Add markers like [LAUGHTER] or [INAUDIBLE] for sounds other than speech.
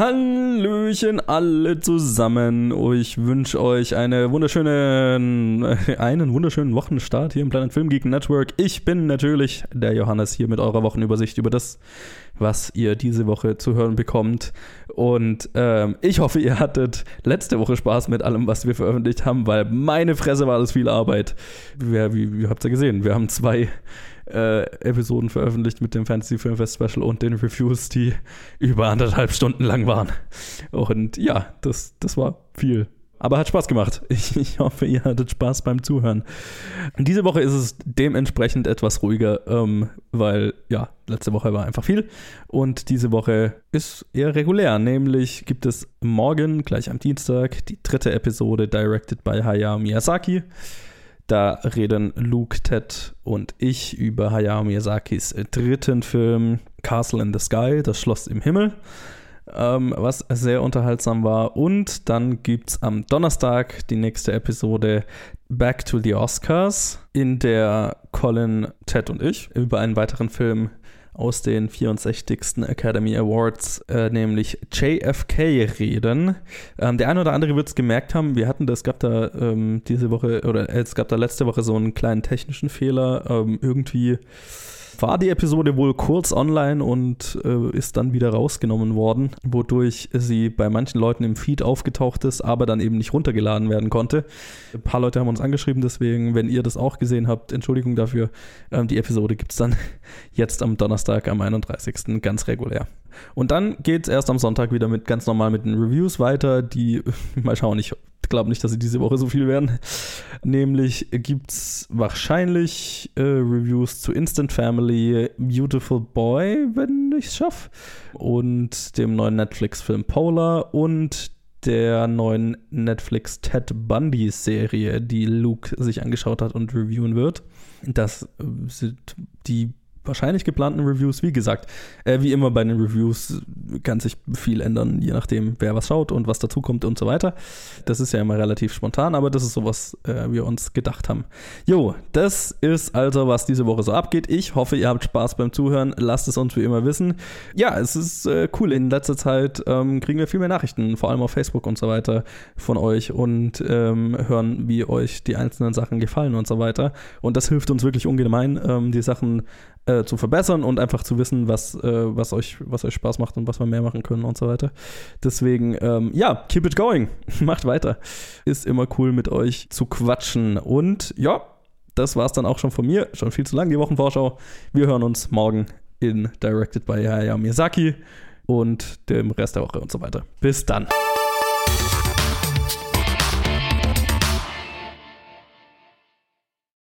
Hallöchen alle zusammen. Ich wünsche euch eine wunderschöne, einen wunderschönen Wochenstart hier im Planet Film Geek Network. Ich bin natürlich der Johannes hier mit eurer Wochenübersicht über das, was ihr diese Woche zu hören bekommt. Und ähm, ich hoffe, ihr hattet letzte Woche Spaß mit allem, was wir veröffentlicht haben, weil meine Fresse war das viel Arbeit. Wie, wie, wie habt ihr gesehen? Wir haben zwei äh, Episoden veröffentlicht mit dem Fantasy Filmfest Special und den Reviews, die über anderthalb Stunden lang waren. Und ja, das, das war viel. Aber hat Spaß gemacht. [LAUGHS] Ich, ich, hoffe, ihr hattet Spaß beim Zuhören. Diese Woche ist es dementsprechend etwas ruhiger, ähm, weil ja, letzte Woche war einfach viel. Und diese Woche ist eher regulär. Nämlich gibt es morgen, gleich am Dienstag, die dritte Episode directed by Hayao Miyazaki. Da reden Luke, Ted und ich über Hayao Miyazakis dritten Film Castle in the Sky, das Schloss im Himmel, ähm, was sehr unterhaltsam war. Und dann gibt es am Donnerstag die nächste Episode Back to the Oscars, in der Colin, Ted und ich über einen weiteren Film aus den 64. Academy Awards, äh, nämlich JFK reden. Ähm, der eine oder andere wird es gemerkt haben, wir hatten das, gab da ähm, diese Woche, oder äh, es gab da letzte Woche so einen kleinen technischen Fehler. Ähm, irgendwie war die Episode wohl kurz online und äh, ist dann wieder rausgenommen worden, wodurch sie bei manchen Leuten im Feed aufgetaucht ist, aber dann eben nicht runtergeladen werden konnte. Ein paar Leute haben uns angeschrieben, deswegen, wenn ihr das auch gesehen habt, Entschuldigung dafür. Ähm, die Episode gibt es dann [LAUGHS] jetzt am Donnerstag, am 31. ganz regulär. Und dann geht es erst am Sonntag wieder mit ganz normal mit den Reviews weiter, die [LAUGHS] mal schauen, ich glaube nicht, dass sie diese Woche so viel werden. Nämlich gibt es wahrscheinlich äh, Reviews zu Instant Family, Beautiful Boy, wenn ich es schaffe, und dem neuen Netflix-Film Polar und der neuen Netflix Ted Bundy Serie, die Luke sich angeschaut hat und reviewen wird. Das äh, sind die wahrscheinlich geplanten Reviews. Wie gesagt, äh, wie immer bei den Reviews kann sich viel ändern, je nachdem, wer was schaut und was dazukommt und so weiter. Das ist ja immer relativ spontan, aber das ist so, was äh, wir uns gedacht haben. Jo, das ist also, was diese Woche so abgeht. Ich hoffe, ihr habt Spaß beim Zuhören. Lasst es uns wie immer wissen. Ja, es ist äh, cool. In letzter Zeit ähm, kriegen wir viel mehr Nachrichten, vor allem auf Facebook und so weiter von euch und ähm, hören, wie euch die einzelnen Sachen gefallen und so weiter. Und das hilft uns wirklich ungemein, ähm, die Sachen äh, zu verbessern und einfach zu wissen, was, äh, was, euch, was euch Spaß macht und was wir mehr machen können und so weiter. Deswegen, ähm, ja, keep it going. [LAUGHS] Macht weiter. Ist immer cool mit euch zu quatschen. Und ja, das war es dann auch schon von mir. Schon viel zu lang die Wochenvorschau. Wir hören uns morgen in Directed by Hayao Miyazaki und dem Rest der Woche und so weiter. Bis dann.